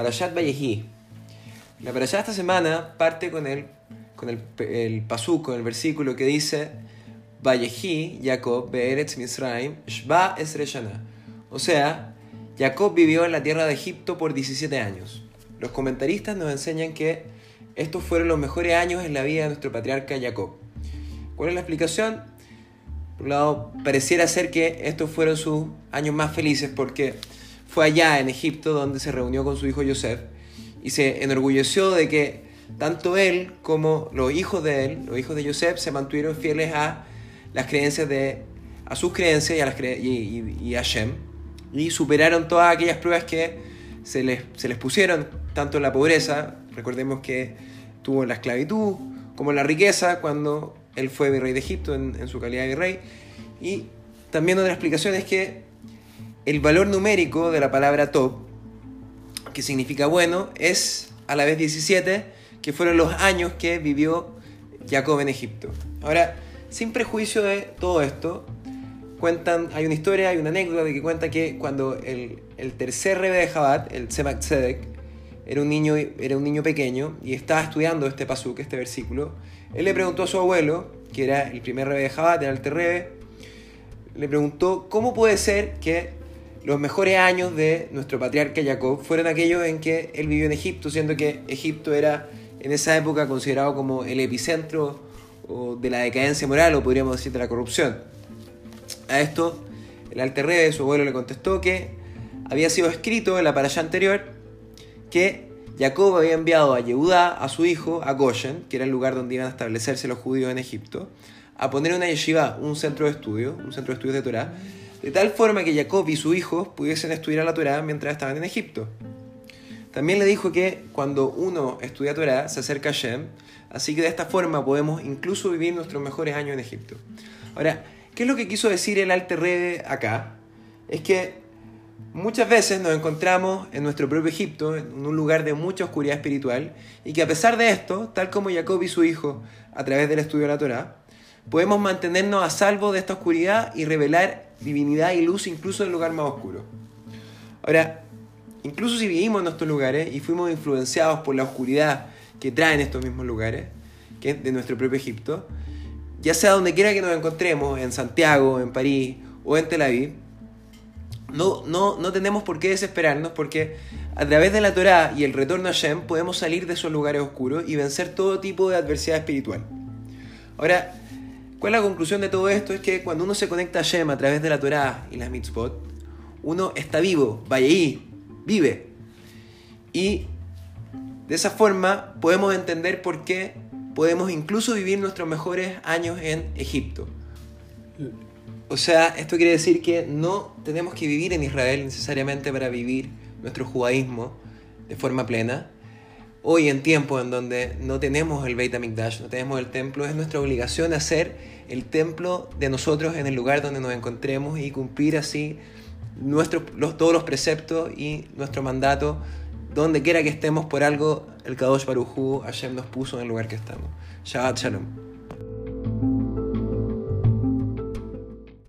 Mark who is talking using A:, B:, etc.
A: Parashat Vayehi. La Parashat esta semana parte con el, con el, el con el versículo que dice Vayehi, Jacob, Be'eretz Misraim, Shba Esreshana. O sea, Jacob vivió en la tierra de Egipto por 17 años. Los comentaristas nos enseñan que estos fueron los mejores años en la vida de nuestro patriarca Jacob. ¿Cuál es la explicación? Por un lado, pareciera ser que estos fueron sus años más felices porque fue allá en Egipto donde se reunió con su hijo Joseph y se enorgulleció de que tanto él como los hijos de él, los hijos de Joseph, se mantuvieron fieles a las creencias de a sus creencias y a, las y, a Shem y superaron todas aquellas pruebas que se les, se les pusieron, tanto en la pobreza, recordemos que tuvo la esclavitud, como la riqueza cuando él fue virrey de Egipto en, en su calidad de virrey, y también otra explicación es que el valor numérico de la palabra top, que significa bueno, es a la vez 17, que fueron los años que vivió Jacob en Egipto. Ahora, sin prejuicio de todo esto, cuentan, hay una historia, hay una anécdota de que cuenta que cuando el, tercer rebe de Jabat, el Tzemach Tzedek, era un, niño, era un niño pequeño y estaba estudiando este pasuk, este versículo, él le preguntó a su abuelo, que era el primer rebe de Jabat, el terrebe, le preguntó cómo puede ser que los mejores años de nuestro patriarca Jacob fueron aquellos en que él vivió en Egipto, siendo que Egipto era en esa época considerado como el epicentro de la decadencia moral o podríamos decir de la corrupción. A esto, el alter de su abuelo, le contestó que había sido escrito en la paralla anterior que Jacob había enviado a Yehudá, a su hijo, a Goshen, que era el lugar donde iban a establecerse los judíos en Egipto, a poner una yeshiva, un centro de estudio, un centro de estudios de Torah, de tal forma que Jacob y su hijo pudiesen estudiar la Torah mientras estaban en Egipto. También le dijo que cuando uno estudia Torah se acerca a Shem, así que de esta forma podemos incluso vivir nuestros mejores años en Egipto. Ahora, ¿qué es lo que quiso decir el Alter Rebbe acá? Es que muchas veces nos encontramos en nuestro propio Egipto, en un lugar de mucha oscuridad espiritual, y que a pesar de esto, tal como Jacob y su hijo, a través del estudio de la Torah, podemos mantenernos a salvo de esta oscuridad y revelar divinidad y luz incluso en el lugar más oscuro. Ahora, incluso si vivimos en estos lugares y fuimos influenciados por la oscuridad que traen estos mismos lugares, que de nuestro propio Egipto, ya sea donde quiera que nos encontremos, en Santiago, en París o en Tel Aviv, no, no, no tenemos por qué desesperarnos porque a través de la Torá y el retorno a Shem podemos salir de esos lugares oscuros y vencer todo tipo de adversidad espiritual. Ahora, ¿Cuál es la conclusión de todo esto? Es que cuando uno se conecta a Shem a través de la Torah y las mitzvot, uno está vivo, vaya ahí, vive. Y de esa forma podemos entender por qué podemos incluso vivir nuestros mejores años en Egipto. O sea, esto quiere decir que no tenemos que vivir en Israel necesariamente para vivir nuestro judaísmo de forma plena, hoy en tiempo en donde no tenemos el Beit HaMikdash, no tenemos el templo, es nuestra obligación hacer el templo de nosotros en el lugar donde nos encontremos y cumplir así nuestros, todos los preceptos y nuestro mandato donde quiera que estemos por algo, el Kadosh Baruj Hashem nos puso en el lugar que estamos. Shabbat Shalom.